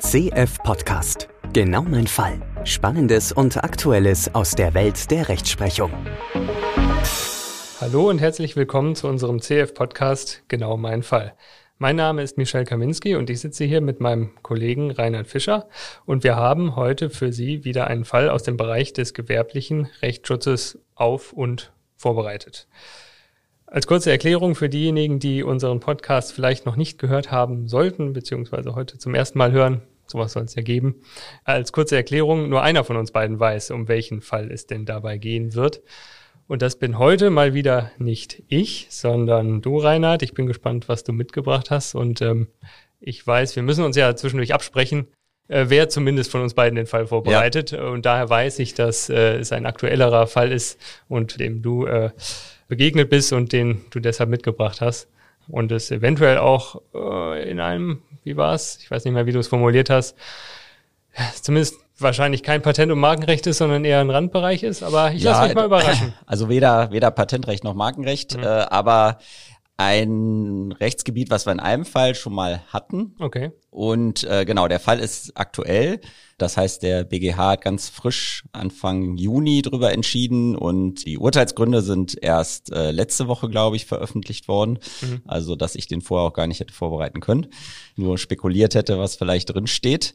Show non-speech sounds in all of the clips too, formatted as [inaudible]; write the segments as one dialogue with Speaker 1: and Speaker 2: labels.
Speaker 1: CF Podcast. Genau mein Fall. Spannendes und Aktuelles aus der Welt der Rechtsprechung.
Speaker 2: Hallo und herzlich willkommen zu unserem CF Podcast Genau mein Fall. Mein Name ist Michel Kaminski und ich sitze hier mit meinem Kollegen Reinhard Fischer und wir haben heute für Sie wieder einen Fall aus dem Bereich des gewerblichen Rechtsschutzes auf und vorbereitet. Als kurze Erklärung für diejenigen, die unseren Podcast vielleicht noch nicht gehört haben sollten, beziehungsweise heute zum ersten Mal hören, sowas soll es ja geben. Als kurze Erklärung, nur einer von uns beiden weiß, um welchen Fall es denn dabei gehen wird. Und das bin heute mal wieder nicht ich, sondern du, Reinhard. Ich bin gespannt, was du mitgebracht hast. Und ähm, ich weiß, wir müssen uns ja zwischendurch absprechen, äh, wer zumindest von uns beiden den Fall vorbereitet. Ja. Und daher weiß ich, dass äh, es ein aktuellerer Fall ist und dem du äh, begegnet bist und den du deshalb mitgebracht hast. Und es eventuell auch äh, in einem, wie war es? Ich weiß nicht mehr, wie du es formuliert hast. Zumindest wahrscheinlich kein Patent- und Markenrecht ist, sondern eher ein Randbereich ist. Aber ich ja, lasse mich mal überraschen. [laughs]
Speaker 3: Also weder, weder Patentrecht noch Markenrecht, mhm. äh, aber ein Rechtsgebiet, was wir in einem Fall schon mal hatten.
Speaker 2: Okay.
Speaker 3: Und äh, genau, der Fall ist aktuell. Das heißt, der BGH hat ganz frisch Anfang Juni drüber entschieden und die Urteilsgründe sind erst äh, letzte Woche, glaube ich, veröffentlicht worden. Mhm. Also, dass ich den vorher auch gar nicht hätte vorbereiten können. Nur spekuliert hätte, was vielleicht drin steht.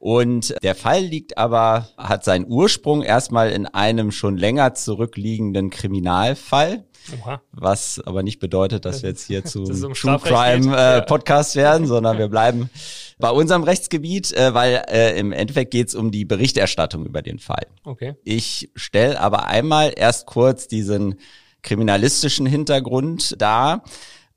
Speaker 3: Und der Fall liegt aber, hat seinen Ursprung erstmal in einem schon länger zurückliegenden Kriminalfall. Oha. Was aber nicht bedeutet, dass wir jetzt hier [laughs] zu um True Crime äh, Podcast werden, sondern wir bleiben bei unserem Rechtsgebiet, äh, weil äh, im Endeffekt geht es um die Berichterstattung über den Fall.
Speaker 2: Okay.
Speaker 3: Ich stelle aber einmal erst kurz diesen kriminalistischen Hintergrund dar.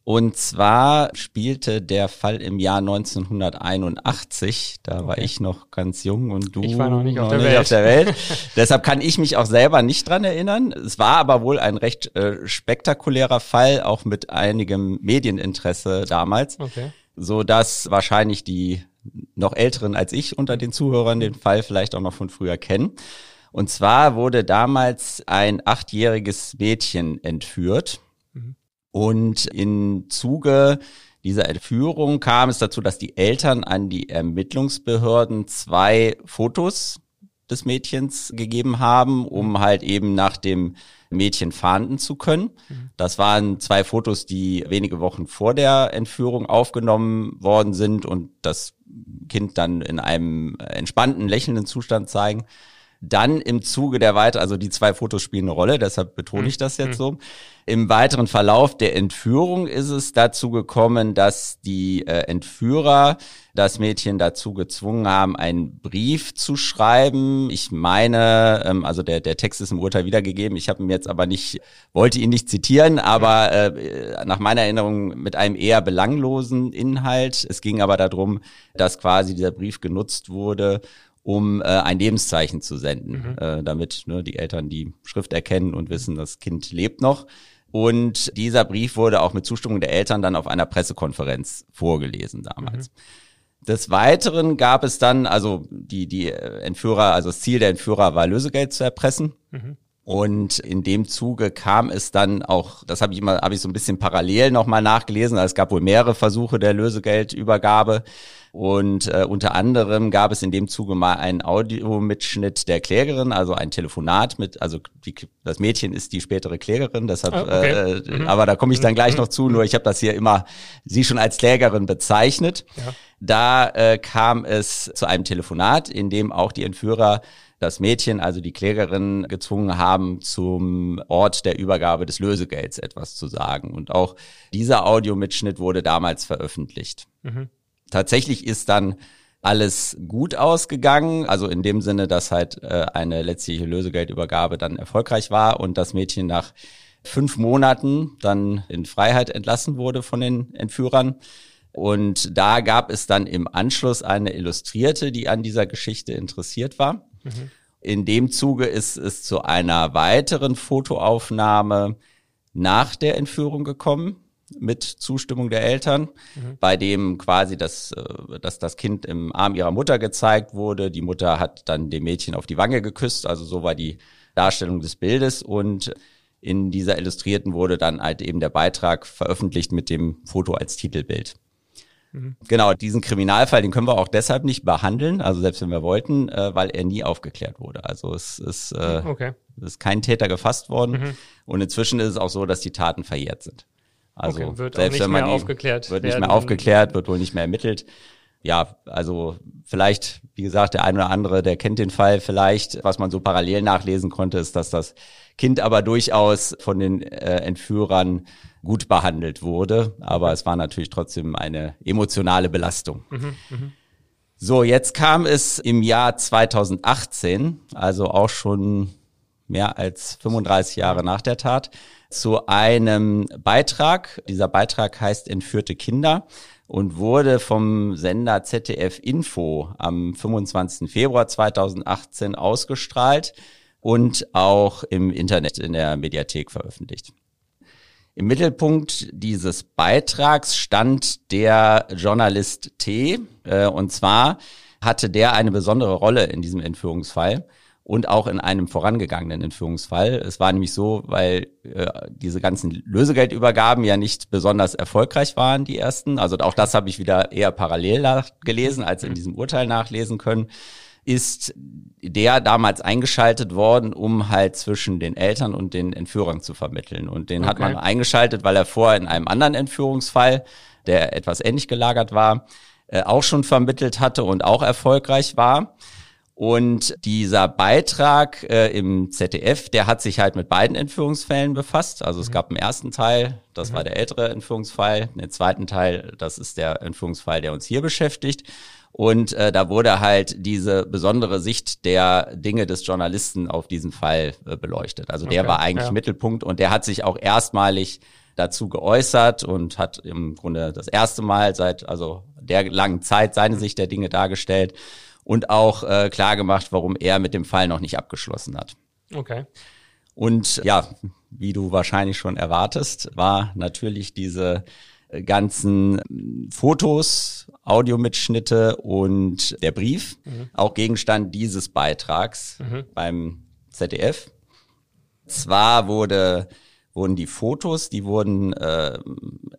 Speaker 3: Und zwar spielte der Fall im Jahr 1981. Da okay. war ich noch ganz jung und du
Speaker 2: ich war noch nicht, noch auf, der nicht
Speaker 3: auf, der Welt. [laughs] Deshalb kann ich mich auch selber nicht dran erinnern. Es war aber wohl ein recht äh, spektakulärer Fall, auch mit einigem Medieninteresse damals.
Speaker 2: Okay.
Speaker 3: So dass wahrscheinlich die noch älteren als ich unter den Zuhörern den Fall vielleicht auch noch von früher kennen. Und zwar wurde damals ein achtjähriges Mädchen entführt und im Zuge dieser Entführung kam es dazu, dass die Eltern an die Ermittlungsbehörden zwei Fotos des Mädchens gegeben haben, um halt eben nach dem Mädchen fahnden zu können. Mhm. Das waren zwei Fotos, die wenige Wochen vor der Entführung aufgenommen worden sind und das Kind dann in einem entspannten, lächelnden Zustand zeigen. Dann im Zuge der weiter, also die zwei Fotos spielen eine Rolle, deshalb betone ich mhm. das jetzt mhm. so. Im weiteren Verlauf der Entführung ist es dazu gekommen, dass die äh, Entführer das Mädchen dazu gezwungen haben, einen Brief zu schreiben. Ich meine, ähm, also der, der Text ist im Urteil wiedergegeben. Ich habe ihn jetzt aber nicht, wollte ihn nicht zitieren, aber äh, nach meiner Erinnerung mit einem eher belanglosen Inhalt. Es ging aber darum, dass quasi dieser Brief genutzt wurde, um äh, ein Lebenszeichen zu senden, mhm. äh, damit ne, die Eltern die Schrift erkennen und wissen, das Kind lebt noch. Und dieser Brief wurde auch mit Zustimmung der Eltern dann auf einer Pressekonferenz vorgelesen damals. Mhm. Des Weiteren gab es dann, also die, die Entführer, also das Ziel der Entführer war, Lösegeld zu erpressen. Mhm. Und in dem Zuge kam es dann auch, das habe ich immer, habe ich so ein bisschen parallel nochmal nachgelesen, also es gab wohl mehrere Versuche der Lösegeldübergabe. Und äh, unter anderem gab es in dem Zuge mal einen Audiomitschnitt der Klägerin, also ein Telefonat mit, also die, das Mädchen ist die spätere Klägerin, deshalb, ah, okay. äh, mhm. aber da komme ich dann gleich noch zu, nur ich habe das hier immer sie schon als Klägerin bezeichnet. Ja. Da äh, kam es zu einem Telefonat, in dem auch die Entführer das Mädchen, also die Klägerin, gezwungen haben, zum Ort der Übergabe des Lösegelds etwas zu sagen. Und auch dieser Audiomitschnitt wurde damals veröffentlicht. Mhm. Tatsächlich ist dann alles gut ausgegangen, also in dem Sinne, dass halt äh, eine letztliche Lösegeldübergabe dann erfolgreich war und das Mädchen nach fünf Monaten dann in Freiheit entlassen wurde von den Entführern. Und da gab es dann im Anschluss eine Illustrierte, die an dieser Geschichte interessiert war. Mhm. In dem Zuge ist es zu einer weiteren Fotoaufnahme nach der Entführung gekommen mit Zustimmung der Eltern, mhm. bei dem quasi das, äh, dass das Kind im Arm ihrer Mutter gezeigt wurde. Die Mutter hat dann dem Mädchen auf die Wange geküsst, also so war die Darstellung des Bildes und in dieser Illustrierten wurde dann halt eben der Beitrag veröffentlicht mit dem Foto als Titelbild. Mhm. Genau, diesen Kriminalfall, den können wir auch deshalb nicht behandeln, also selbst wenn wir wollten, äh, weil er nie aufgeklärt wurde. Also es ist, äh, okay. es ist kein Täter gefasst worden mhm. und inzwischen ist es auch so, dass die Taten verjährt sind.
Speaker 2: Also okay, wird selbst wenn man die, aufgeklärt
Speaker 3: wird nicht mehr aufgeklärt, wird wohl nicht mehr ermittelt. Ja, also vielleicht, wie gesagt, der eine oder andere, der kennt den Fall vielleicht. Was man so parallel nachlesen konnte, ist, dass das Kind aber durchaus von den äh, Entführern gut behandelt wurde. Aber es war natürlich trotzdem eine emotionale Belastung. Mhm, mh. So, jetzt kam es im Jahr 2018, also auch schon mehr als 35 Jahre nach der Tat, zu einem Beitrag. Dieser Beitrag heißt Entführte Kinder und wurde vom Sender ZDF Info am 25. Februar 2018 ausgestrahlt und auch im Internet in der Mediathek veröffentlicht. Im Mittelpunkt dieses Beitrags stand der Journalist T. Äh, und zwar hatte der eine besondere Rolle in diesem Entführungsfall und auch in einem vorangegangenen Entführungsfall. Es war nämlich so, weil äh, diese ganzen Lösegeldübergaben ja nicht besonders erfolgreich waren, die ersten. Also auch das habe ich wieder eher parallel gelesen, als in diesem Urteil nachlesen können ist der damals eingeschaltet worden, um halt zwischen den Eltern und den Entführern zu vermitteln. Und den okay. hat man eingeschaltet, weil er vorher in einem anderen Entführungsfall, der etwas ähnlich gelagert war, äh, auch schon vermittelt hatte und auch erfolgreich war. Und dieser Beitrag äh, im ZDF, der hat sich halt mit beiden Entführungsfällen befasst. Also es mhm. gab einen ersten Teil, das mhm. war der ältere Entführungsfall. Den zweiten Teil, das ist der Entführungsfall, der uns hier beschäftigt. Und äh, da wurde halt diese besondere Sicht der Dinge des Journalisten auf diesen Fall äh, beleuchtet. Also der okay, war eigentlich ja. Mittelpunkt und der hat sich auch erstmalig dazu geäußert und hat im Grunde das erste Mal seit also der langen Zeit seine. Sicht der Dinge dargestellt und auch äh, klar gemacht, warum er mit dem Fall noch nicht abgeschlossen hat.
Speaker 2: Okay.
Speaker 3: Und ja, wie du wahrscheinlich schon erwartest, war natürlich diese ganzen Fotos, Audiomitschnitte und der Brief mhm. auch Gegenstand dieses Beitrags mhm. beim ZDF. Zwar wurde wurden die Fotos, die wurden äh,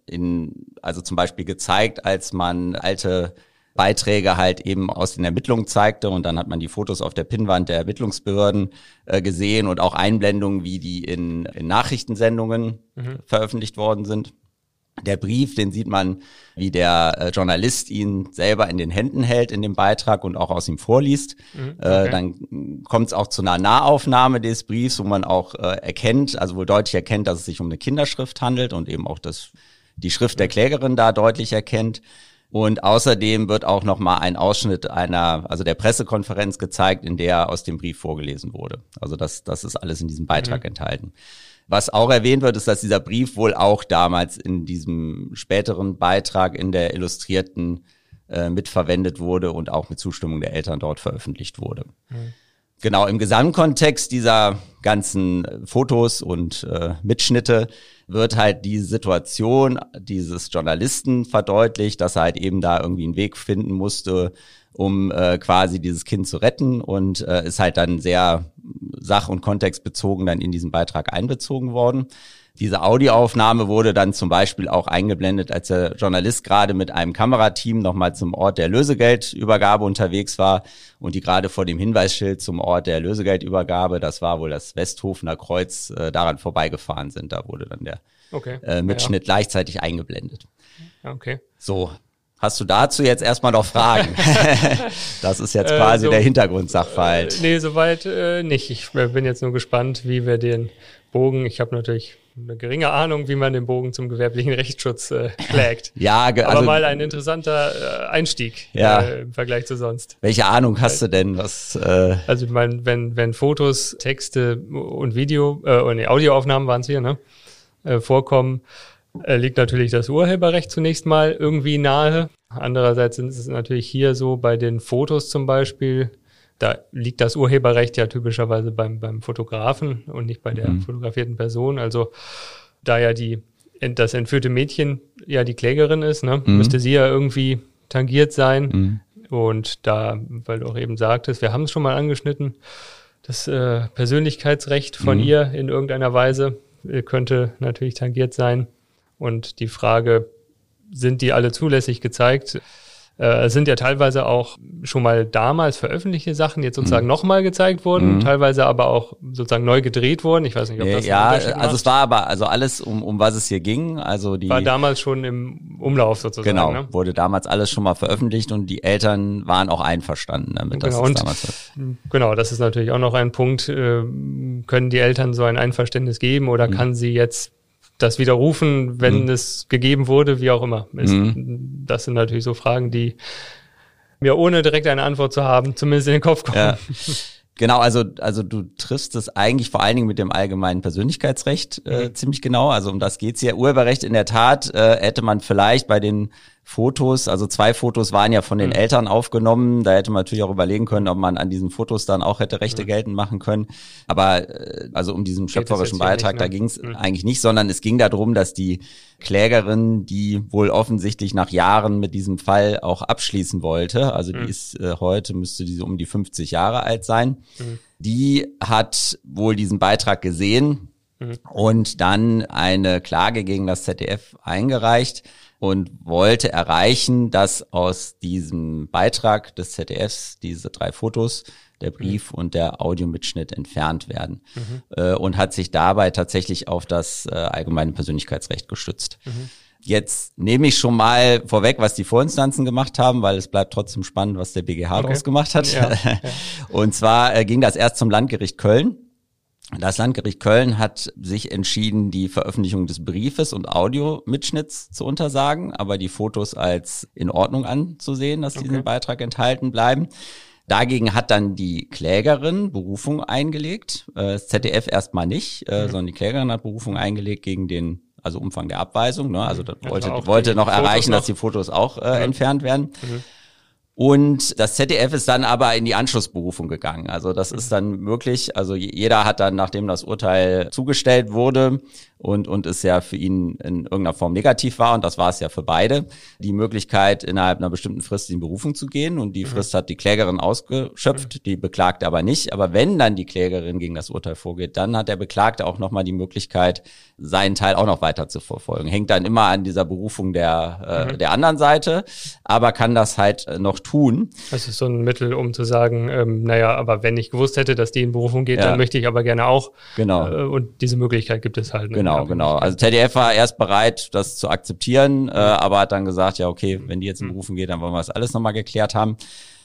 Speaker 3: in, also zum Beispiel gezeigt, als man alte Beiträge halt eben aus den Ermittlungen zeigte und dann hat man die Fotos auf der Pinnwand der Ermittlungsbehörden äh, gesehen und auch Einblendungen, wie die in, in Nachrichtensendungen mhm. veröffentlicht worden sind. Der Brief, den sieht man, wie der äh, Journalist ihn selber in den Händen hält in dem Beitrag und auch aus ihm vorliest. Mhm, okay. äh, dann kommt es auch zu einer Nahaufnahme des Briefs, wo man auch äh, erkennt, also wohl deutlich erkennt, dass es sich um eine Kinderschrift handelt und eben auch das, die Schrift der Klägerin da deutlich erkennt. Und außerdem wird auch nochmal ein Ausschnitt einer, also der Pressekonferenz gezeigt, in der aus dem Brief vorgelesen wurde. Also das, das ist alles in diesem Beitrag mhm. enthalten. Was auch erwähnt wird, ist, dass dieser Brief wohl auch damals in diesem späteren Beitrag in der Illustrierten äh, mitverwendet wurde und auch mit Zustimmung der Eltern dort veröffentlicht wurde. Mhm. Genau, im Gesamtkontext dieser ganzen äh, Fotos und äh, Mitschnitte wird halt die Situation dieses Journalisten verdeutlicht, dass er halt eben da irgendwie einen Weg finden musste, um äh, quasi dieses Kind zu retten und äh, ist halt dann sehr sach- und kontextbezogen dann in diesen Beitrag einbezogen worden. Diese Audioaufnahme wurde dann zum Beispiel auch eingeblendet, als der Journalist gerade mit einem Kamerateam nochmal zum Ort der Lösegeldübergabe unterwegs war und die gerade vor dem Hinweisschild zum Ort der Lösegeldübergabe, das war wohl das Westhofener Kreuz, äh, daran vorbeigefahren sind. Da wurde dann der okay. äh, Mitschnitt ja. gleichzeitig eingeblendet.
Speaker 2: Okay.
Speaker 3: So, Hast du dazu jetzt erstmal noch Fragen? [laughs] das ist jetzt quasi äh, so, der Hintergrundsachverhalt.
Speaker 2: Äh, nee, soweit äh, nicht. Ich bin jetzt nur gespannt, wie wir den Bogen, ich habe natürlich eine geringe Ahnung, wie man den Bogen zum gewerblichen Rechtsschutz äh, schlägt. [laughs]
Speaker 3: ja,
Speaker 2: also, aber mal ein interessanter äh, Einstieg ja. äh, im Vergleich zu sonst.
Speaker 3: Welche Ahnung hast du denn? Was?
Speaker 2: Äh also ich meine, wenn wenn Fotos, Texte und Video äh, und nee, Audioaufnahmen waren es hier, ne, äh, vorkommen, äh, liegt natürlich das Urheberrecht zunächst mal irgendwie nahe. Andererseits ist es natürlich hier so bei den Fotos zum Beispiel, da liegt das Urheberrecht ja typischerweise beim, beim Fotografen und nicht bei der mhm. fotografierten Person. Also da ja die, das entführte Mädchen ja die Klägerin ist, ne, mhm. müsste sie ja irgendwie tangiert sein. Mhm. Und da, weil du auch eben sagtest, wir haben es schon mal angeschnitten, das äh, Persönlichkeitsrecht von mhm. ihr in irgendeiner Weise äh, könnte natürlich tangiert sein. Und die Frage, sind die alle zulässig gezeigt? Äh, es sind ja teilweise auch schon mal damals veröffentlichte Sachen jetzt sozusagen mhm. nochmal gezeigt worden, mhm. teilweise aber auch sozusagen neu gedreht worden. Ich weiß nicht, ob das
Speaker 3: Ja, also es war aber also alles um um was es hier ging, also die
Speaker 2: war damals schon im Umlauf sozusagen.
Speaker 3: Genau, ne? wurde damals alles schon mal veröffentlicht und die Eltern waren auch einverstanden damit.
Speaker 2: Genau,
Speaker 3: das
Speaker 2: damals genau, das ist natürlich auch noch ein Punkt. Äh, können die Eltern so ein Einverständnis geben oder mhm. kann sie jetzt das widerrufen, wenn mhm. es gegeben wurde, wie auch immer. Ist, mhm. Das sind natürlich so Fragen, die mir ohne direkt eine Antwort zu haben, zumindest in den Kopf kommen. Ja.
Speaker 3: Genau, also also du triffst es eigentlich vor allen Dingen mit dem allgemeinen Persönlichkeitsrecht äh, mhm. ziemlich genau. Also um das geht's hier. Urheberrecht in der Tat äh, hätte man vielleicht bei den Fotos, also zwei Fotos waren ja von den mhm. Eltern aufgenommen. Da hätte man natürlich auch überlegen können, ob man an diesen Fotos dann auch hätte Rechte mhm. geltend machen können. Aber äh, also um diesen schöpferischen Beitrag, nicht, ne? da ging es mhm. eigentlich nicht, sondern es ging darum, dass die Klägerin, die wohl offensichtlich nach Jahren mit diesem Fall auch abschließen wollte, also die mhm. ist äh, heute, müsste diese um die 50 Jahre alt sein, mhm. die hat wohl diesen Beitrag gesehen mhm. und dann eine Klage gegen das ZDF eingereicht und wollte erreichen, dass aus diesem Beitrag des ZDFs diese drei Fotos, der mhm. Brief mhm. und der Audiomitschnitt entfernt werden mhm. äh, und hat sich dabei tatsächlich auf das äh, allgemeine Persönlichkeitsrecht gestützt. Mhm. Jetzt nehme ich schon mal vorweg, was die Vorinstanzen gemacht haben, weil es bleibt trotzdem spannend, was der BGH okay. daraus gemacht hat. Ja, [laughs] ja. Und zwar äh, ging das erst zum Landgericht Köln das Landgericht Köln hat sich entschieden, die Veröffentlichung des Briefes und Audiomitschnitts zu untersagen, aber die Fotos als in Ordnung anzusehen, dass okay. diesen Beitrag enthalten bleiben. Dagegen hat dann die Klägerin Berufung eingelegt, äh, das ZDF erstmal nicht, äh, mhm. sondern die Klägerin hat Berufung eingelegt gegen den also Umfang der Abweisung. Ne? Also das wollte, wollte noch erreichen, noch. dass die Fotos auch äh, mhm. entfernt werden. Mhm. Und das ZDF ist dann aber in die Anschlussberufung gegangen. Also das ist dann möglich. Also jeder hat dann, nachdem das Urteil zugestellt wurde, und, und es ja für ihn in irgendeiner Form negativ war, und das war es ja für beide, die Möglichkeit, innerhalb einer bestimmten Frist in Berufung zu gehen. Und die mhm. Frist hat die Klägerin ausgeschöpft, mhm. die Beklagte aber nicht. Aber wenn dann die Klägerin gegen das Urteil vorgeht, dann hat der Beklagte auch nochmal die Möglichkeit, seinen Teil auch noch weiter zu verfolgen. Hängt dann immer an dieser Berufung der, äh, mhm. der anderen Seite, aber kann das halt noch tun.
Speaker 2: Das ist so ein Mittel, um zu sagen, ähm, naja, aber wenn ich gewusst hätte, dass die in Berufung geht, ja. dann möchte ich aber gerne auch.
Speaker 3: Genau.
Speaker 2: Äh, und diese Möglichkeit gibt es halt.
Speaker 3: Ne? Genau. Genau. Also ZDF war erst bereit, das zu akzeptieren, äh, aber hat dann gesagt, ja, okay, wenn die jetzt in Berufen geht, dann wollen wir das alles nochmal geklärt haben.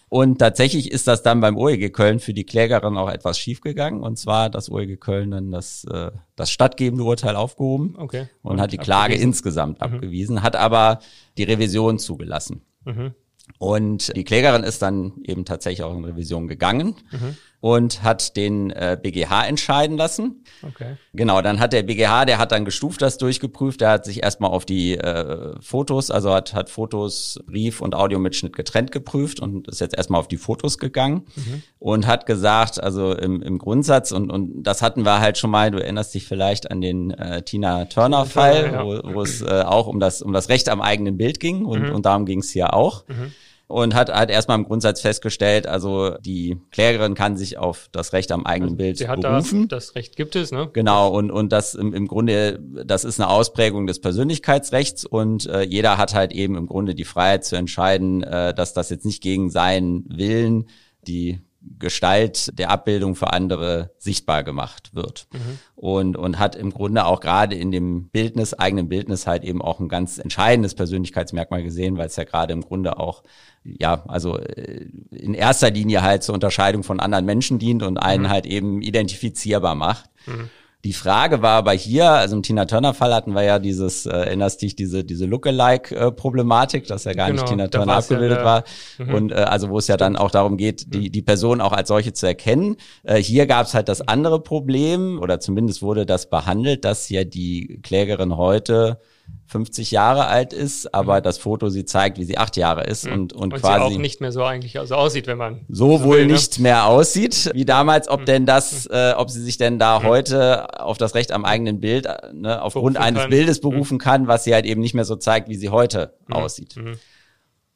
Speaker 3: Und tatsächlich ist das dann beim OEG Köln für die Klägerin auch etwas schiefgegangen. Und zwar das OEG Köln dann das, äh, das stattgebende Urteil aufgehoben okay. und, und hat die Klage abgewiesen. insgesamt mhm. abgewiesen, hat aber die Revision zugelassen. Mhm. Und die Klägerin ist dann eben tatsächlich auch in Revision gegangen. Mhm und hat den äh, BGH entscheiden lassen. Okay. Genau, dann hat der BGH, der hat dann gestuft das durchgeprüft, der hat sich erstmal auf die äh, Fotos, also hat, hat Fotos, Brief und Audiomitschnitt getrennt geprüft und ist jetzt erstmal auf die Fotos gegangen mhm. und hat gesagt, also im, im Grundsatz, und, und das hatten wir halt schon mal, du erinnerst dich vielleicht an den äh, Tina Turner-Fall, ja. wo, wo es äh, auch um das, um das Recht am eigenen Bild ging und, mhm. und darum ging es hier auch. Mhm und hat hat erstmal im Grundsatz festgestellt, also die Klägerin kann sich auf das Recht am eigenen also Bild sie hat berufen.
Speaker 2: Das, das Recht gibt es, ne?
Speaker 3: Genau und und das im, im Grunde das ist eine Ausprägung des Persönlichkeitsrechts und äh, jeder hat halt eben im Grunde die Freiheit zu entscheiden, äh, dass das jetzt nicht gegen seinen Willen die Gestalt der Abbildung für andere sichtbar gemacht wird. Mhm. Und, und hat im Grunde auch gerade in dem Bildnis, eigenen Bildnis halt eben auch ein ganz entscheidendes Persönlichkeitsmerkmal gesehen, weil es ja gerade im Grunde auch, ja, also äh, in erster Linie halt zur Unterscheidung von anderen Menschen dient und einen mhm. halt eben identifizierbar macht. Mhm. Die Frage war aber hier, also im Tina Turner Fall hatten wir ja dieses, äh, erinnerst dich, diese, diese Lookalike-Problematik, dass ja gar genau, nicht Tina Turner abgebildet ja, war. Mhm. Und äh, also wo es ja dann auch darum geht, die, mhm. die Person auch als solche zu erkennen. Äh, hier gab es halt das andere Problem, oder zumindest wurde das behandelt, dass ja die Klägerin heute 50 Jahre alt ist, aber mhm. das Foto sie zeigt, wie sie acht Jahre ist mhm. und, und, und quasi
Speaker 2: sie auch nicht mehr so eigentlich so aussieht, wenn man
Speaker 3: so, so wohl will, ne? nicht mehr aussieht wie damals. Ob mhm. denn das, äh, ob sie sich denn da heute auf das Recht am eigenen Bild, äh, ne, aufgrund eines kann. Bildes berufen kann, was sie halt eben nicht mehr so zeigt, wie sie heute aussieht.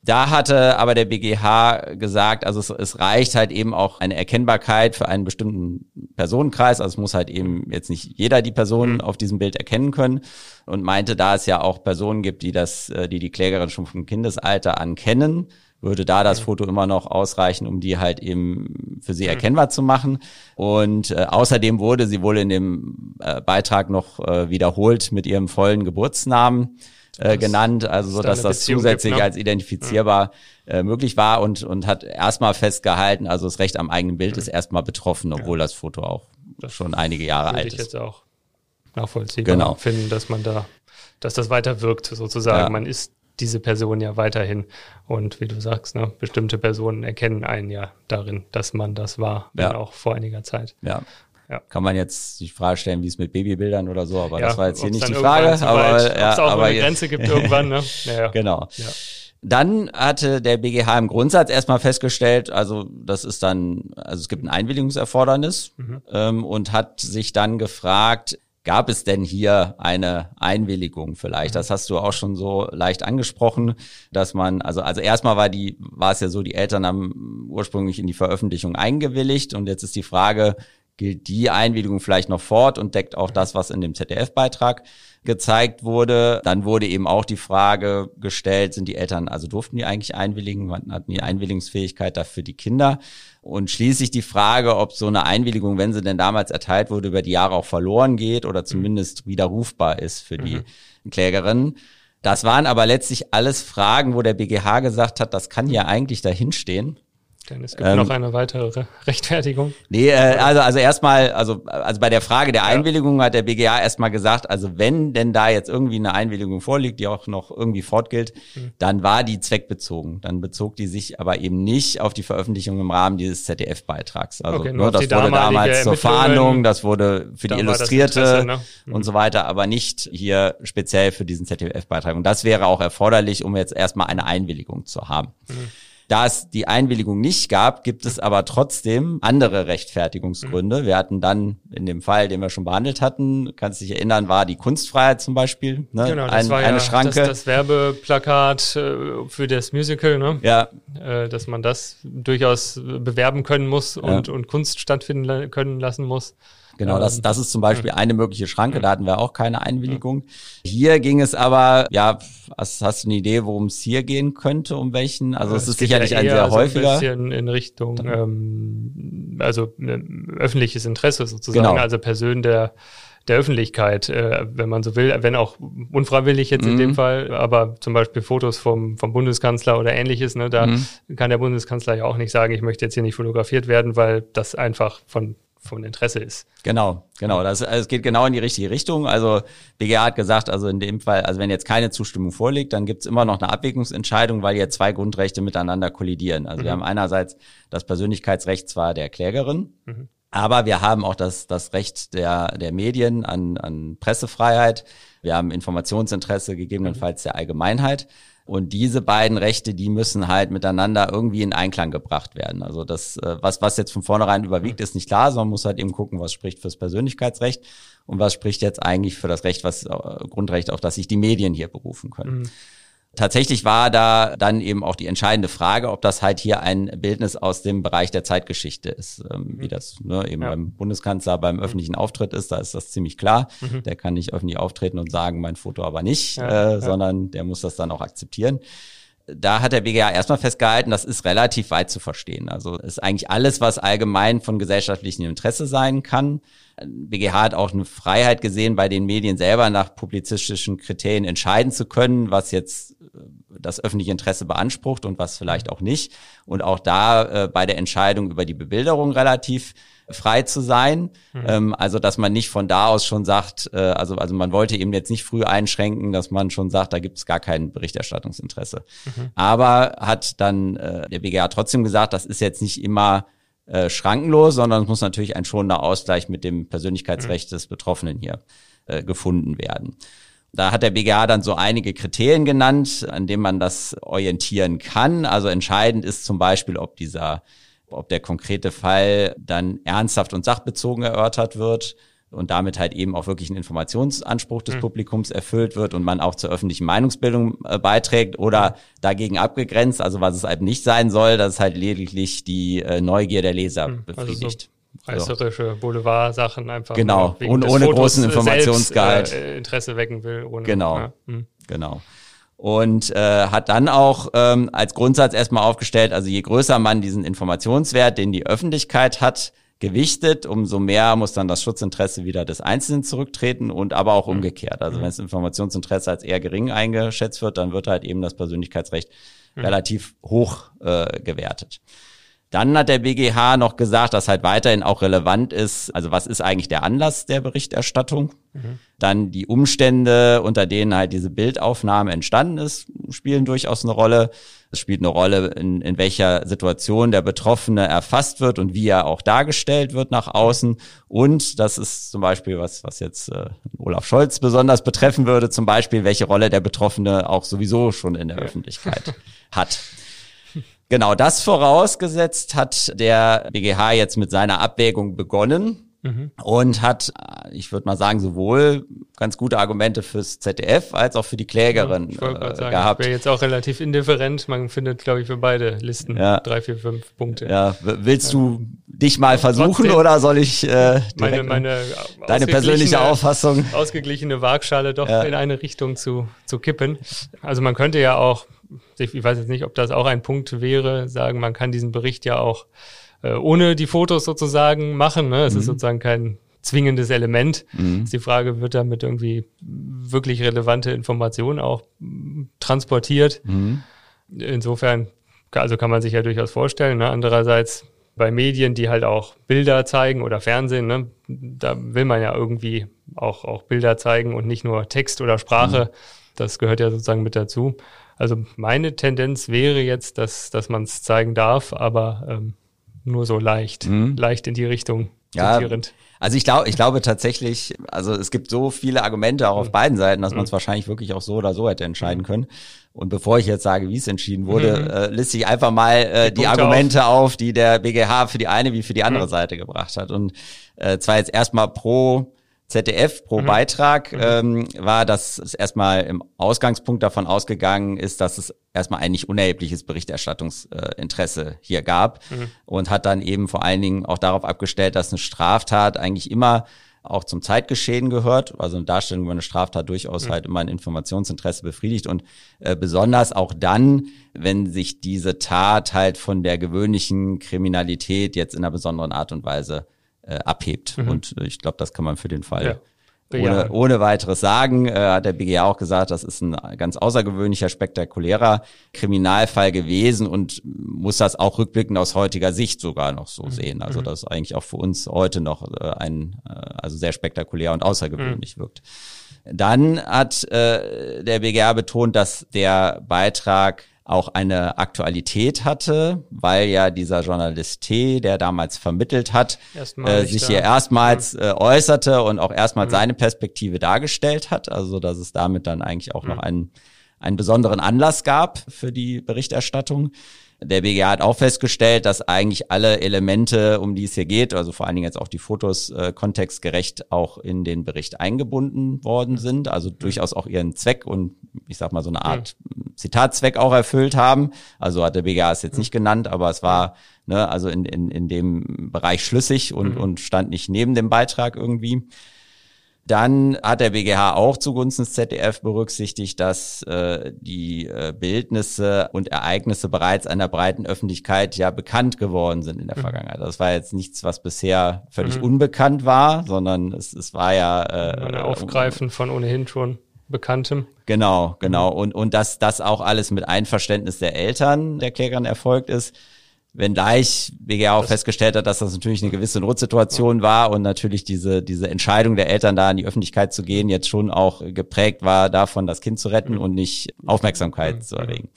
Speaker 3: Da hatte aber der BGH gesagt, also es, es, reicht halt eben auch eine Erkennbarkeit für einen bestimmten Personenkreis. Also es muss halt eben jetzt nicht jeder die Person mhm. auf diesem Bild erkennen können und meinte, da es ja auch Personen gibt, die das, äh, die die Klägerin schon vom Kindesalter an kennen, würde da das Foto immer noch ausreichen, um die halt eben für sie mhm. erkennbar zu machen. Und äh, außerdem wurde sie wohl in dem äh, Beitrag noch äh, wiederholt mit ihrem vollen Geburtsnamen äh, genannt, also so dass das Beziehung zusätzlich gibt, ne? als identifizierbar ja. äh, möglich war und und hat erstmal festgehalten, also das Recht am eigenen Bild ja. ist erstmal betroffen, obwohl ja. das Foto auch das schon einige Jahre alt ist. Ich
Speaker 2: jetzt auch nachvollziehbar genau. finden, dass man da, dass das weiter wirkt sozusagen. Man ist diese Person ja weiterhin. Und wie du sagst, ne, bestimmte Personen erkennen einen ja darin, dass man das war, wenn ja. auch vor einiger Zeit.
Speaker 3: Ja. Ja. Kann man jetzt die Frage stellen, wie es mit Babybildern oder so, aber ja, das war jetzt hier nicht die Frage. Aber
Speaker 2: ja, es auch aber eine Grenze gibt irgendwann, ne? [laughs]
Speaker 3: Ja, genau. Ja. Dann hatte der BGH im Grundsatz erstmal festgestellt, also das ist dann, also es gibt ein Einwilligungserfordernis mhm. ähm, und hat sich dann gefragt, gab es denn hier eine Einwilligung vielleicht? Mhm. Das hast du auch schon so leicht angesprochen, dass man, also, also erstmal war die, war es ja so, die Eltern haben ursprünglich in die Veröffentlichung eingewilligt und jetzt ist die Frage, gilt die Einwilligung vielleicht noch fort und deckt auch das, was in dem ZDF-Beitrag gezeigt wurde. Dann wurde eben auch die Frage gestellt, sind die Eltern, also durften die eigentlich einwilligen, hatten die Einwilligungsfähigkeit dafür die Kinder? Und schließlich die Frage, ob so eine Einwilligung, wenn sie denn damals erteilt wurde, über die Jahre auch verloren geht oder zumindest widerrufbar ist für die mhm. Klägerin. Das waren aber letztlich alles Fragen, wo der BGH gesagt hat, das kann ja eigentlich dahinstehen.
Speaker 2: Denn es gibt ähm, noch eine weitere [laughs] Rechtfertigung.
Speaker 3: Nee, äh, also, also erstmal, also, also bei der Frage der Einwilligung ja. hat der BGA erstmal gesagt, also wenn denn da jetzt irgendwie eine Einwilligung vorliegt, die auch noch irgendwie fortgilt, mhm. dann war die zweckbezogen. Dann bezog die sich aber eben nicht auf die Veröffentlichung im Rahmen dieses ZDF-Beitrags. Also okay, nur, ne, das wurde damals zur Fahndung, das wurde für die Illustrierte ne? mhm. und so weiter, aber nicht hier speziell für diesen ZDF-Beitrag. Und das wäre auch erforderlich, um jetzt erstmal eine Einwilligung zu haben. Mhm. Da es die Einwilligung nicht gab, gibt es aber trotzdem andere Rechtfertigungsgründe. Mhm. Wir hatten dann in dem Fall, den wir schon behandelt hatten, kannst dich erinnern, war die Kunstfreiheit zum Beispiel.
Speaker 2: Ne? Genau, das Ein, war eine ja Schranke. Das, das Werbeplakat äh, für das Musical, ne?
Speaker 3: Ja.
Speaker 2: Äh, dass man das durchaus bewerben können muss und, ja. und Kunst stattfinden können lassen muss.
Speaker 3: Genau, das, das ist zum Beispiel eine mögliche Schranke, da hatten wir auch keine Einwilligung. Hier ging es aber, ja, hast, hast du eine Idee, worum es hier gehen könnte, um welchen? Also es, ist sicherlich ja ein sehr häufiger.
Speaker 2: So ein bisschen in Richtung, ähm, also äh, öffentliches Interesse sozusagen, genau. also Personen der der Öffentlichkeit, äh, wenn man so will, wenn auch unfreiwillig jetzt mhm. in dem mhm. Fall, aber zum Beispiel Fotos vom, vom Bundeskanzler oder ähnliches, ne, da mhm. kann der Bundeskanzler ja auch nicht sagen, ich möchte jetzt hier nicht fotografiert werden, weil das einfach von von Interesse ist.
Speaker 3: Genau, genau. Das, also es geht genau in die richtige Richtung. Also BGA hat gesagt, also in dem Fall, also wenn jetzt keine Zustimmung vorliegt, dann gibt's immer noch eine Abwägungsentscheidung, weil hier zwei Grundrechte miteinander kollidieren. Also mhm. wir haben einerseits das Persönlichkeitsrecht zwar der Klägerin, mhm. aber wir haben auch das, das Recht der, der Medien an, an Pressefreiheit. Wir haben Informationsinteresse gegebenenfalls der Allgemeinheit. Und diese beiden Rechte, die müssen halt miteinander irgendwie in Einklang gebracht werden. Also das, äh, was, was jetzt von vornherein überwiegt, ist nicht klar, sondern man muss halt eben gucken, was spricht fürs Persönlichkeitsrecht und was spricht jetzt eigentlich für das Recht, was äh, Grundrecht, auf das sich die Medien hier berufen können. Mhm. Tatsächlich war da dann eben auch die entscheidende Frage, ob das halt hier ein Bildnis aus dem Bereich der Zeitgeschichte ist, ähm, wie mhm. das ne, eben ja. beim Bundeskanzler beim öffentlichen Auftritt ist. Da ist das ziemlich klar. Mhm. Der kann nicht öffentlich auftreten und sagen, mein Foto aber nicht, ja, äh, ja. sondern der muss das dann auch akzeptieren da hat der BGH erstmal festgehalten, das ist relativ weit zu verstehen. Also ist eigentlich alles, was allgemein von gesellschaftlichem Interesse sein kann. BGH hat auch eine Freiheit gesehen, bei den Medien selber nach publizistischen Kriterien entscheiden zu können, was jetzt das öffentliche Interesse beansprucht und was vielleicht auch nicht. Und auch da äh, bei der Entscheidung über die Bebilderung relativ frei zu sein. Mhm. Ähm, also dass man nicht von da aus schon sagt, äh, also, also man wollte eben jetzt nicht früh einschränken, dass man schon sagt, da gibt es gar kein Berichterstattungsinteresse. Mhm. Aber hat dann äh, der BGH trotzdem gesagt, das ist jetzt nicht immer äh, schrankenlos, sondern es muss natürlich ein schonender Ausgleich mit dem Persönlichkeitsrecht mhm. des Betroffenen hier äh, gefunden werden. Da hat der BGH dann so einige Kriterien genannt, an denen man das orientieren kann. Also entscheidend ist zum Beispiel, ob dieser ob der konkrete Fall dann ernsthaft und sachbezogen erörtert wird, und damit halt eben auch wirklich ein Informationsanspruch des mhm. Publikums erfüllt wird und man auch zur öffentlichen Meinungsbildung äh, beiträgt oder dagegen abgegrenzt, also was es halt nicht sein soll, dass halt lediglich die äh, Neugier der Leser befriedigt.
Speaker 2: Also so reißerische Boulevard-Sachen einfach.
Speaker 3: Genau, und ohne Fotos großen Informationsgehalt.
Speaker 2: Selbst, äh, Interesse wecken will. Ohne,
Speaker 3: genau, ja. mhm. genau und äh, hat dann auch ähm, als Grundsatz erstmal aufgestellt, also je größer man diesen Informationswert, den die Öffentlichkeit hat, gewichtet, umso mehr muss dann das Schutzinteresse wieder des Einzelnen zurücktreten und aber auch mhm. umgekehrt. Also mhm. wenn das Informationsinteresse als eher gering eingeschätzt wird, dann wird halt eben das Persönlichkeitsrecht mhm. relativ hoch äh, gewertet. Dann hat der BGH noch gesagt, dass halt weiterhin auch relevant ist, also was ist eigentlich der Anlass der Berichterstattung? Mhm. Dann die Umstände, unter denen halt diese Bildaufnahme entstanden ist, spielen durchaus eine Rolle. Es spielt eine Rolle, in, in welcher Situation der Betroffene erfasst wird und wie er auch dargestellt wird nach außen. Und das ist zum Beispiel was, was jetzt äh, Olaf Scholz besonders betreffen würde, zum Beispiel, welche Rolle der Betroffene auch sowieso schon in der ja. Öffentlichkeit hat. [laughs] Genau, das vorausgesetzt hat der BGH jetzt mit seiner Abwägung begonnen. Mhm. Und hat, ich würde mal sagen, sowohl ganz gute Argumente fürs ZDF als auch für die Klägerin ja, ich äh, sagen, gehabt.
Speaker 2: Ich wäre jetzt auch relativ indifferent. Man findet, glaube ich, für beide Listen ja. drei, vier, fünf Punkte.
Speaker 3: Ja, willst du dich mal versuchen Trotzdem oder soll ich äh,
Speaker 2: meine, meine
Speaker 3: deine persönliche Auffassung
Speaker 2: ausgeglichene Waagschale doch in eine Richtung zu zu kippen? Also man könnte ja auch ich weiß jetzt nicht, ob das auch ein Punkt wäre, sagen, man kann diesen Bericht ja auch äh, ohne die Fotos sozusagen machen. Ne? Es mhm. ist sozusagen kein zwingendes Element. Mhm. Ist die Frage, wird damit irgendwie wirklich relevante Informationen auch transportiert? Mhm. Insofern, also kann man sich ja durchaus vorstellen. Ne? Andererseits bei Medien, die halt auch Bilder zeigen oder Fernsehen, ne? da will man ja irgendwie auch, auch Bilder zeigen und nicht nur Text oder Sprache. Mhm. Das gehört ja sozusagen mit dazu. Also meine Tendenz wäre jetzt, dass, dass man es zeigen darf, aber ähm, nur so leicht, mhm. leicht in die Richtung
Speaker 3: ja, Also ich glaube, ich glaube tatsächlich, also es gibt so viele Argumente auch auf mhm. beiden Seiten, dass man es mhm. wahrscheinlich wirklich auch so oder so hätte entscheiden mhm. können. Und bevor ich jetzt sage, wie es entschieden wurde, mhm. äh, liste ich einfach mal äh, die, die Argumente auf. auf. die der BGH für die eine wie für die andere mhm. Seite gebracht hat. Und äh, zwar jetzt erstmal pro ZDF pro mhm. Beitrag mhm. ähm, war, dass es erstmal im Ausgangspunkt davon ausgegangen ist, dass es erstmal ein nicht unerhebliches Berichterstattungsinteresse äh, hier gab mhm. und hat dann eben vor allen Dingen auch darauf abgestellt, dass eine Straftat eigentlich immer auch zum Zeitgeschehen gehört, also eine Darstellung über eine Straftat durchaus mhm. halt immer ein Informationsinteresse befriedigt und äh, besonders auch dann, wenn sich diese Tat halt von der gewöhnlichen Kriminalität jetzt in einer besonderen Art und Weise äh, abhebt. Mhm. Und äh, ich glaube, das kann man für den Fall ja. Ohne, ohne weiteres sagen, äh, hat der BGA auch gesagt, das ist ein ganz außergewöhnlicher, spektakulärer Kriminalfall gewesen und muss das auch rückblickend aus heutiger Sicht sogar noch so mhm. sehen. Also mhm. das ist eigentlich auch für uns heute noch äh, ein, äh, also sehr spektakulär und außergewöhnlich mhm. wirkt. Dann hat äh, der BGA betont, dass der Beitrag auch eine Aktualität hatte, weil ja dieser Journalist T, der damals vermittelt hat, äh, sich hier erstmals mhm. äh, äußerte und auch erstmals mhm. seine Perspektive dargestellt hat. Also dass es damit dann eigentlich auch mhm. noch einen, einen besonderen Anlass gab für die Berichterstattung. Der BGA hat auch festgestellt, dass eigentlich alle Elemente, um die es hier geht, also vor allen Dingen jetzt auch die Fotos, äh, kontextgerecht auch in den Bericht eingebunden worden sind, also durchaus auch ihren Zweck und ich sag mal so eine Art Zitatzweck auch erfüllt haben. Also hat der BGA es jetzt nicht genannt, aber es war ne, also in, in, in dem Bereich schlüssig und, mhm. und stand nicht neben dem Beitrag irgendwie. Dann hat der BGH auch zugunsten des ZDF berücksichtigt, dass äh, die äh, Bildnisse und Ereignisse bereits einer breiten Öffentlichkeit ja bekannt geworden sind in der mhm. Vergangenheit. Das war jetzt nichts, was bisher völlig mhm. unbekannt war, sondern es, es war ja
Speaker 2: äh, ein Aufgreifen von ohnehin schon Bekanntem.
Speaker 3: Genau, genau. Und, und dass das auch alles mit Einverständnis der Eltern der Klägerin erfolgt ist. Wenngleich BGA auch festgestellt hat, dass das natürlich eine gewisse Notsituation war und natürlich diese, diese Entscheidung der Eltern da in die Öffentlichkeit zu gehen jetzt schon auch geprägt war davon, das Kind zu retten mhm. und nicht Aufmerksamkeit mhm. zu erregen.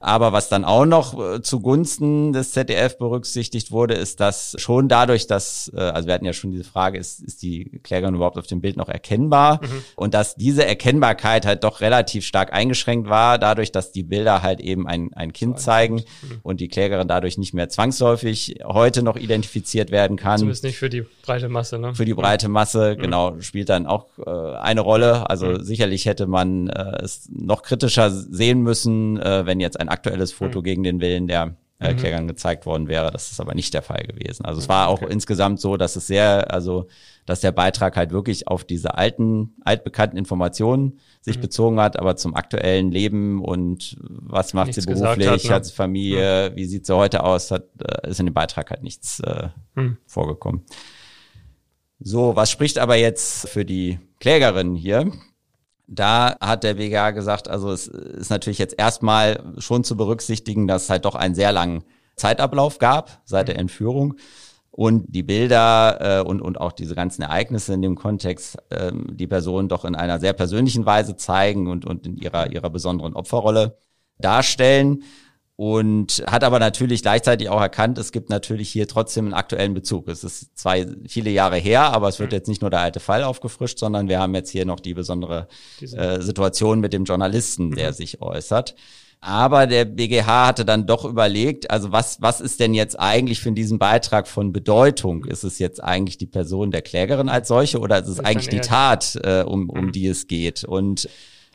Speaker 3: Mhm. Aber was dann auch noch äh, zugunsten des ZDF berücksichtigt wurde, ist, dass schon dadurch, dass, äh, also wir hatten ja schon diese Frage, ist, ist die Klägerin überhaupt auf dem Bild noch erkennbar? Mhm. Und dass diese Erkennbarkeit halt doch relativ stark eingeschränkt war, dadurch, dass die Bilder halt eben ein, ein Kind zeigen mhm. und die Klägerin dadurch nicht mehr zwangsläufig heute noch identifiziert werden kann.
Speaker 2: Zumindest nicht für die breite Masse, ne?
Speaker 3: Für die breite Masse, mhm. genau, spielt dann auch äh, eine Rolle. Also mhm. sicherlich hätte man äh, es noch kritischer sehen müssen, äh, wenn jetzt ein aktuelles Foto mhm. gegen den Willen der äh, mhm. Klägerin gezeigt worden wäre. Das ist aber nicht der Fall gewesen. Also es war auch okay. insgesamt so, dass es sehr, also dass der Beitrag halt wirklich auf diese alten, altbekannten Informationen sich mhm. bezogen hat, aber zum aktuellen Leben und was macht nichts sie beruflich, hat, ne? hat sie Familie, ja. wie sieht sie heute aus, hat, äh, ist in dem Beitrag halt nichts äh, mhm. vorgekommen. So, was spricht aber jetzt für die Klägerin hier? Da hat der BGA gesagt, also es ist natürlich jetzt erstmal schon zu berücksichtigen, dass es halt doch einen sehr langen Zeitablauf gab seit der Entführung. Und die Bilder äh, und, und auch diese ganzen Ereignisse in dem Kontext äh, die Person doch in einer sehr persönlichen Weise zeigen und, und in ihrer, ihrer besonderen Opferrolle darstellen und hat aber natürlich gleichzeitig auch erkannt, es gibt natürlich hier trotzdem einen aktuellen Bezug. Es ist zwar viele Jahre her, aber es wird mhm. jetzt nicht nur der alte Fall aufgefrischt, sondern wir haben jetzt hier noch die besondere äh, Situation mit dem Journalisten, der mhm. sich äußert. Aber der BGH hatte dann doch überlegt, also was, was ist denn jetzt eigentlich für diesen Beitrag von Bedeutung? Ist es jetzt eigentlich die Person der Klägerin als solche oder ist es eigentlich die Tat, äh, um, um mhm. die es geht? Und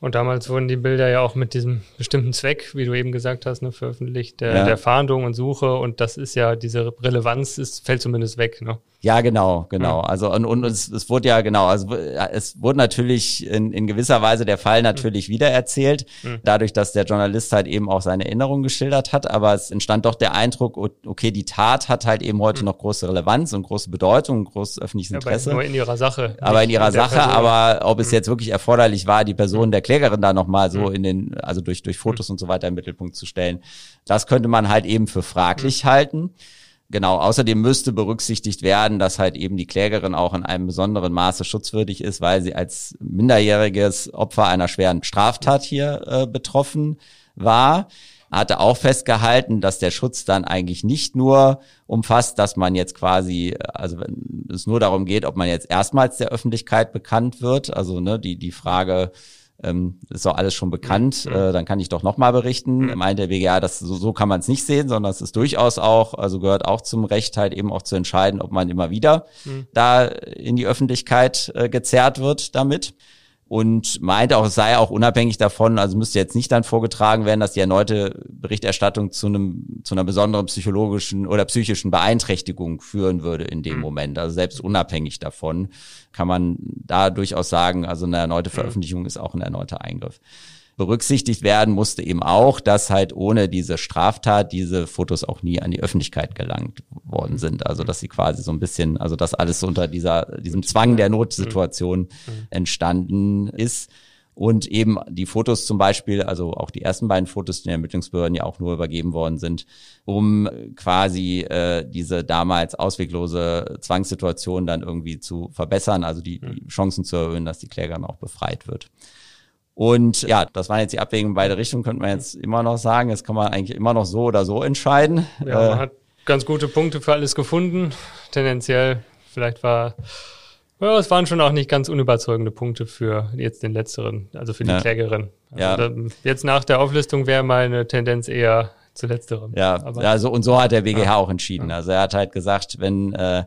Speaker 2: und damals wurden die Bilder ja auch mit diesem bestimmten Zweck, wie du eben gesagt hast, ne, veröffentlicht, der, ja. der Fahndung und Suche. Und das ist ja, diese Relevanz ist, fällt zumindest weg. Ne?
Speaker 3: Ja, genau, genau. Mhm. Also und, und es, es wurde ja genau, also es wurde natürlich in, in gewisser Weise der Fall natürlich mhm. wiedererzählt, mhm. dadurch, dass der Journalist halt eben auch seine Erinnerungen geschildert hat, aber es entstand doch der Eindruck, okay, die Tat hat halt eben heute mhm. noch große Relevanz und große Bedeutung, und großes öffentliches Interesse.
Speaker 2: Aber nur in ihrer Sache.
Speaker 3: Aber in ihrer Sache, Person. aber ob es mhm. jetzt wirklich erforderlich war, die Person der Klägerin da nochmal so in den, also durch, durch Fotos und so weiter im Mittelpunkt zu stellen, das könnte man halt eben für fraglich halten. Genau, außerdem müsste berücksichtigt werden, dass halt eben die Klägerin auch in einem besonderen Maße schutzwürdig ist, weil sie als minderjähriges Opfer einer schweren Straftat hier äh, betroffen war. Hatte auch festgehalten, dass der Schutz dann eigentlich nicht nur umfasst, dass man jetzt quasi, also wenn es nur darum geht, ob man jetzt erstmals der Öffentlichkeit bekannt wird, also ne, die, die Frage, ähm, ist doch alles schon bekannt, äh, dann kann ich doch nochmal berichten. Meint der BGA, das, so, so kann man es nicht sehen, sondern es ist durchaus auch, also gehört auch zum Recht halt eben auch zu entscheiden, ob man immer wieder mhm. da in die Öffentlichkeit äh, gezerrt wird damit und meinte auch, es sei auch unabhängig davon, also müsste jetzt nicht dann vorgetragen werden, dass die erneute Berichterstattung zu einem zu einer besonderen psychologischen oder psychischen Beeinträchtigung führen würde in dem mhm. Moment. Also selbst unabhängig davon kann man da durchaus sagen, also eine erneute mhm. Veröffentlichung ist auch ein erneuter Eingriff berücksichtigt werden musste eben auch, dass halt ohne diese Straftat diese Fotos auch nie an die Öffentlichkeit gelangt worden sind. Also dass sie quasi so ein bisschen, also dass alles unter dieser, diesem Zwang der Notsituation mhm. entstanden ist. Und eben die Fotos zum Beispiel, also auch die ersten beiden Fotos, die den Ermittlungsbehörden ja auch nur übergeben worden sind, um quasi äh, diese damals ausweglose Zwangssituation dann irgendwie zu verbessern, also die, die mhm. Chancen zu erhöhen, dass die Klägerin auch befreit wird. Und ja, das waren jetzt die Abwägungen in beide Richtungen, könnte man jetzt immer noch sagen. Das kann man eigentlich immer noch so oder so entscheiden.
Speaker 2: Ja, man äh, hat ganz gute Punkte für alles gefunden. Tendenziell, vielleicht war, ja, es waren schon auch nicht ganz unüberzeugende Punkte für jetzt den letzteren, also für die ja. Klägerin. Also ja. Da, jetzt nach der Auflistung wäre meine Tendenz eher zu letzterem.
Speaker 3: Ja, Aber, ja so, und so hat der BGH ja. auch entschieden. Also er hat halt gesagt, wenn, äh,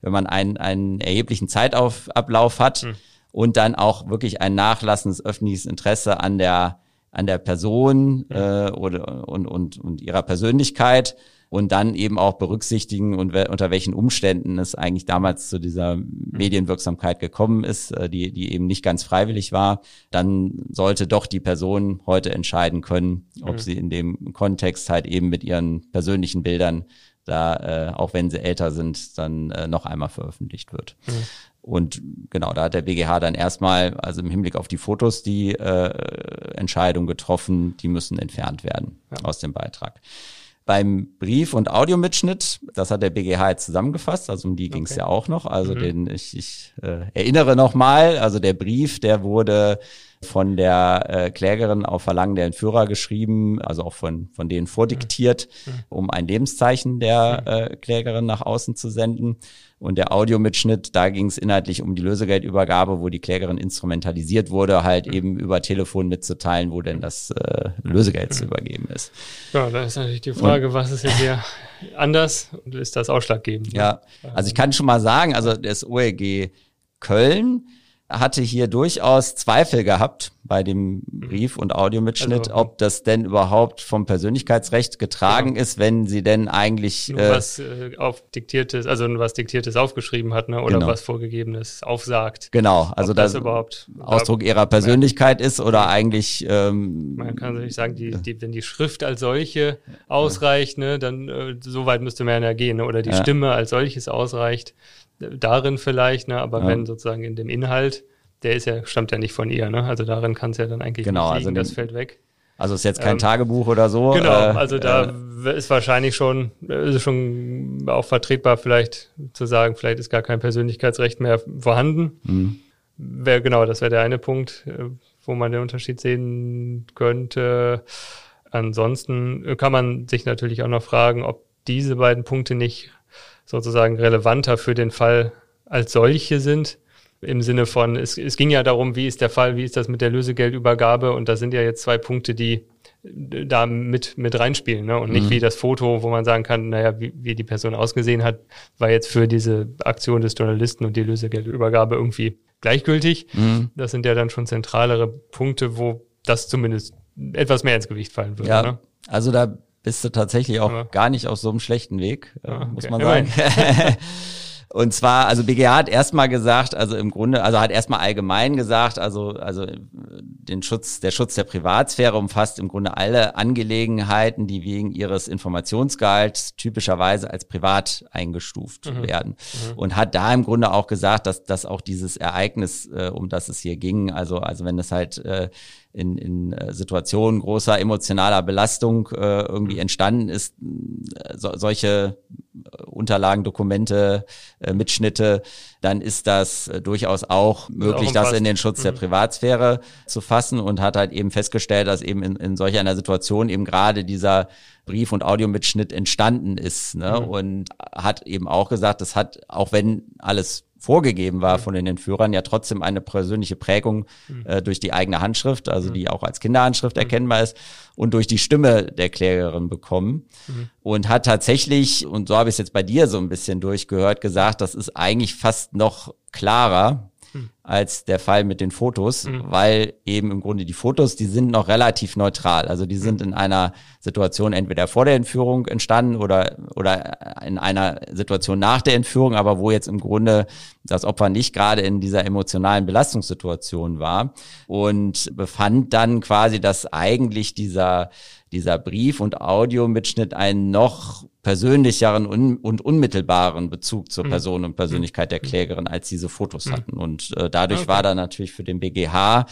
Speaker 3: wenn man einen, einen erheblichen Zeitablauf hat, hm und dann auch wirklich ein nachlassendes öffentliches Interesse an der an der Person äh, oder und, und, und ihrer Persönlichkeit und dann eben auch berücksichtigen und unter welchen Umständen es eigentlich damals zu dieser Medienwirksamkeit gekommen ist, äh, die, die eben nicht ganz freiwillig war, dann sollte doch die Person heute entscheiden können, ob mhm. sie in dem Kontext halt eben mit ihren persönlichen Bildern da, äh, auch wenn sie älter sind, dann äh, noch einmal veröffentlicht wird. Mhm. Und genau, da hat der BGH dann erstmal, also im Hinblick auf die Fotos, die äh, Entscheidung getroffen, die müssen entfernt werden ja. aus dem Beitrag. Beim Brief- und Audiomitschnitt, das hat der BGH jetzt zusammengefasst, also um die ging es okay. ja auch noch. Also mhm. den, ich, ich äh, erinnere nochmal, also der Brief, der wurde von der äh, Klägerin auf Verlangen der Entführer geschrieben, also auch von, von denen vordiktiert, mhm. um ein Lebenszeichen der mhm. äh, Klägerin nach außen zu senden. Und der Audiomitschnitt, da ging es inhaltlich um die Lösegeldübergabe, wo die Klägerin instrumentalisiert wurde, halt mhm. eben über Telefon mitzuteilen, wo denn das äh, Lösegeld zu übergeben ist.
Speaker 2: Ja, da ist natürlich die Frage, und, was ist jetzt hier anders und ist das ausschlaggebend?
Speaker 3: Ja, also ich kann schon mal sagen, also das OLG Köln hatte hier durchaus Zweifel gehabt bei dem Brief- und Audiomitschnitt, also, ob das denn überhaupt vom Persönlichkeitsrecht getragen genau. ist, wenn sie denn eigentlich
Speaker 2: Nur äh, was äh, auf diktiertes, also was diktiertes aufgeschrieben hat, ne, oder genau. was vorgegebenes aufsagt.
Speaker 3: Genau, also das, das überhaupt Ausdruck ihrer Persönlichkeit ist oder eigentlich.
Speaker 2: Ähm, man kann natürlich sagen, die, die, wenn die Schrift als solche ausreicht, ne, dann äh, so weit müsste man ja gehen, ne, oder die ja. Stimme als solches ausreicht darin vielleicht, ne? aber ja. wenn sozusagen in dem Inhalt, der ist ja, stammt ja nicht von ihr, ne? Also darin kann es ja dann eigentlich
Speaker 3: genau,
Speaker 2: nicht liegen,
Speaker 3: also
Speaker 2: das fällt weg.
Speaker 3: Also ist jetzt kein ähm, Tagebuch oder so.
Speaker 2: Genau, äh, also da äh, ist wahrscheinlich schon, ist schon auch vertretbar, vielleicht zu sagen, vielleicht ist gar kein Persönlichkeitsrecht mehr vorhanden. Mhm. Wär, genau, das wäre der eine Punkt, äh, wo man den Unterschied sehen könnte. Ansonsten kann man sich natürlich auch noch fragen, ob diese beiden Punkte nicht sozusagen relevanter für den Fall als solche sind. Im Sinne von, es, es ging ja darum, wie ist der Fall, wie ist das mit der Lösegeldübergabe und da sind ja jetzt zwei Punkte, die da mit, mit reinspielen ne? und nicht mhm. wie das Foto, wo man sagen kann, naja, wie, wie die Person ausgesehen hat, war jetzt für diese Aktion des Journalisten und die Lösegeldübergabe irgendwie gleichgültig. Mhm. Das sind ja dann schon zentralere Punkte, wo das zumindest etwas mehr ins Gewicht fallen würde.
Speaker 3: Ja, ne? also da bist du tatsächlich auch ja. gar nicht auf so einem schlechten Weg, äh, ja, okay. muss man sagen. [laughs] Und zwar, also BGH hat erstmal gesagt, also im Grunde, also hat erstmal allgemein gesagt, also, also den Schutz, der Schutz der Privatsphäre umfasst im Grunde alle Angelegenheiten, die wegen ihres Informationsgehalts typischerweise als privat eingestuft mhm. werden. Mhm. Und hat da im Grunde auch gesagt, dass, dass auch dieses Ereignis, äh, um das es hier ging, also, also wenn es halt äh, in, in äh, Situationen großer emotionaler Belastung äh, irgendwie mhm. entstanden ist, äh, so, solche äh, Unterlagen, Dokumente, äh, Mitschnitte, dann ist das äh, durchaus auch möglich, auch das in den Schutz mhm. der Privatsphäre zu fassen und hat halt eben festgestellt, dass eben in, in solch einer Situation eben gerade dieser Brief- und Audiomitschnitt entstanden ist. Ne? Mhm. Und hat eben auch gesagt, das hat, auch wenn alles vorgegeben war von den Entführern, ja trotzdem eine persönliche Prägung mhm. äh, durch die eigene Handschrift, also mhm. die auch als Kinderhandschrift mhm. erkennbar ist, und durch die Stimme der Klägerin bekommen. Mhm. Und hat tatsächlich, und so habe ich es jetzt bei dir so ein bisschen durchgehört, gesagt, das ist eigentlich fast noch klarer, als der Fall mit den Fotos, mhm. weil eben im Grunde die Fotos, die sind noch relativ neutral. Also die sind mhm. in einer Situation entweder vor der Entführung entstanden oder, oder in einer Situation nach der Entführung, aber wo jetzt im Grunde das Opfer nicht gerade in dieser emotionalen Belastungssituation war und befand dann quasi, dass eigentlich dieser dieser Brief- und Audiomitschnitt einen noch persönlicheren und unmittelbaren Bezug zur mhm. Person und Persönlichkeit der mhm. Klägerin als diese Fotos mhm. hatten. Und äh, dadurch okay. war da natürlich für den BGH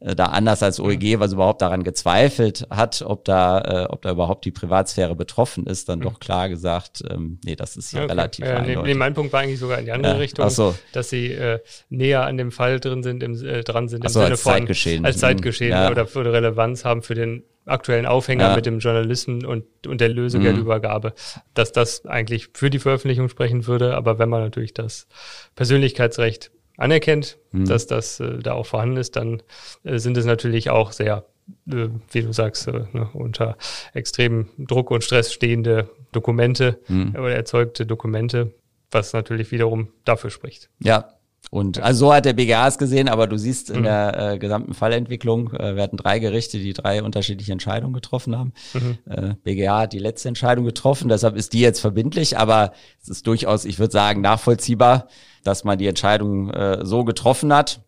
Speaker 3: äh, da anders als OEG, was überhaupt daran gezweifelt hat, ob da, äh, ob da überhaupt die Privatsphäre betroffen ist, dann mhm. doch klar gesagt, ähm, nee, das ist ja okay. relativ äh,
Speaker 2: nee, nee, mein Punkt war eigentlich sogar in die andere äh, Richtung, so. dass sie äh, näher an dem Fall drin sind, im, äh, dran sind, im
Speaker 3: so, Sinne als von Zeitgeschehen.
Speaker 2: als Zeitgeschehen ja. oder für Relevanz haben für den aktuellen Aufhänger ja. mit dem Journalisten und, und der Lösegeldübergabe, mhm. dass das eigentlich für die Veröffentlichung sprechen würde. Aber wenn man natürlich das Persönlichkeitsrecht anerkennt, mhm. dass das äh, da auch vorhanden ist, dann äh, sind es natürlich auch sehr, äh, wie du sagst, äh, ne, unter extremem Druck und Stress stehende Dokumente mhm. oder erzeugte Dokumente, was natürlich wiederum dafür spricht.
Speaker 3: Ja, und also so hat der BGA es gesehen, aber du siehst in mhm. der äh, gesamten Fallentwicklung, äh, wir hatten drei Gerichte, die drei unterschiedliche Entscheidungen getroffen haben. Mhm. Äh, BGA hat die letzte Entscheidung getroffen, deshalb ist die jetzt verbindlich, aber es ist durchaus, ich würde sagen, nachvollziehbar, dass man die Entscheidung äh, so getroffen hat.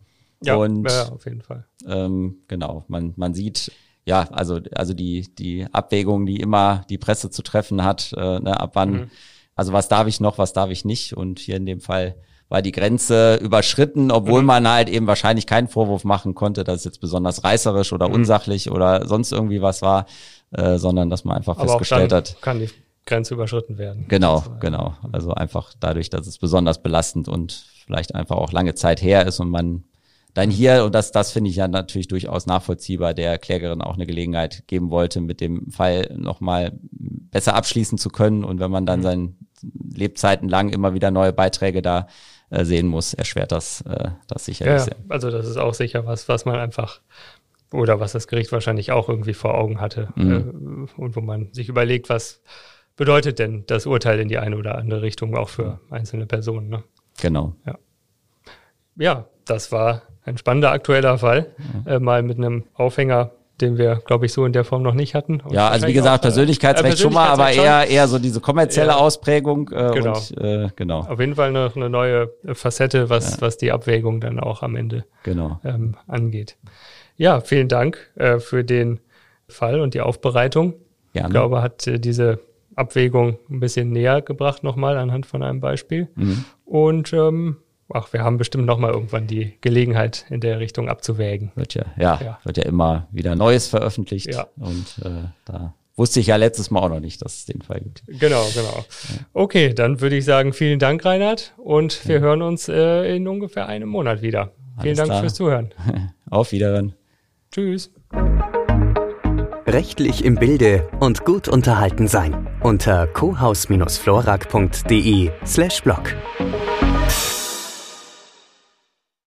Speaker 2: Ja, und, ja, auf jeden Fall.
Speaker 3: Ähm, genau, man, man sieht, ja, also, also die, die Abwägung, die immer die Presse zu treffen hat, äh, ne, ab wann, mhm. also was darf ich noch, was darf ich nicht und hier in dem Fall war die Grenze überschritten, obwohl mhm. man halt eben wahrscheinlich keinen Vorwurf machen konnte, dass es jetzt besonders reißerisch oder mhm. unsachlich oder sonst irgendwie was war, äh, sondern dass man einfach Aber festgestellt hat.
Speaker 2: Kann die Grenze überschritten werden.
Speaker 3: Genau, genau. Also einfach dadurch, dass es besonders belastend und vielleicht einfach auch lange Zeit her ist und man dann hier, und das, das finde ich ja natürlich durchaus nachvollziehbar, der Klägerin auch eine Gelegenheit geben wollte, mit dem Fall nochmal besser abschließen zu können. Und wenn man dann mhm. seinen Lebzeiten lang immer wieder neue Beiträge da äh, sehen muss, erschwert das, äh, das sicherlich
Speaker 2: ja, sehr. Also das ist auch sicher was, was man einfach oder was das Gericht wahrscheinlich auch irgendwie vor Augen hatte mhm. äh, und wo man sich überlegt, was bedeutet denn das Urteil in die eine oder andere Richtung auch für einzelne Personen. Ne?
Speaker 3: Genau.
Speaker 2: Ja. ja, das war ein spannender aktueller Fall, mhm. mal mit einem Aufhänger den wir, glaube ich, so in der Form noch nicht hatten.
Speaker 3: Und ja, also wie gesagt, auch, Persönlichkeitsrecht, äh, schon mal, aber eher, eher so diese kommerzielle ja. Ausprägung.
Speaker 2: Äh, genau. Und, äh, genau. Auf jeden Fall noch eine neue Facette, was, ja. was die Abwägung dann auch am Ende
Speaker 3: genau.
Speaker 2: ähm, angeht. Ja, vielen Dank äh, für den Fall und die Aufbereitung. Gerne. Ich glaube, hat äh, diese Abwägung ein bisschen näher gebracht nochmal anhand von einem Beispiel. Mhm. Und ähm, ach, wir haben bestimmt nochmal irgendwann die Gelegenheit in der Richtung abzuwägen.
Speaker 3: Wird ja, ja, ja. wird ja immer wieder Neues veröffentlicht. Ja. Und äh, da wusste ich ja letztes Mal auch noch nicht, dass es den Fall gibt.
Speaker 2: Genau, genau. Okay, dann würde ich sagen, vielen Dank, Reinhard. Und wir ja. hören uns äh, in ungefähr einem Monat wieder. Alles vielen Dank klar. fürs Zuhören. [laughs]
Speaker 3: Auf Wiederhören.
Speaker 2: Tschüss.
Speaker 1: Rechtlich im Bilde und gut unterhalten sein. Unter cohaus-florak.de slash blog.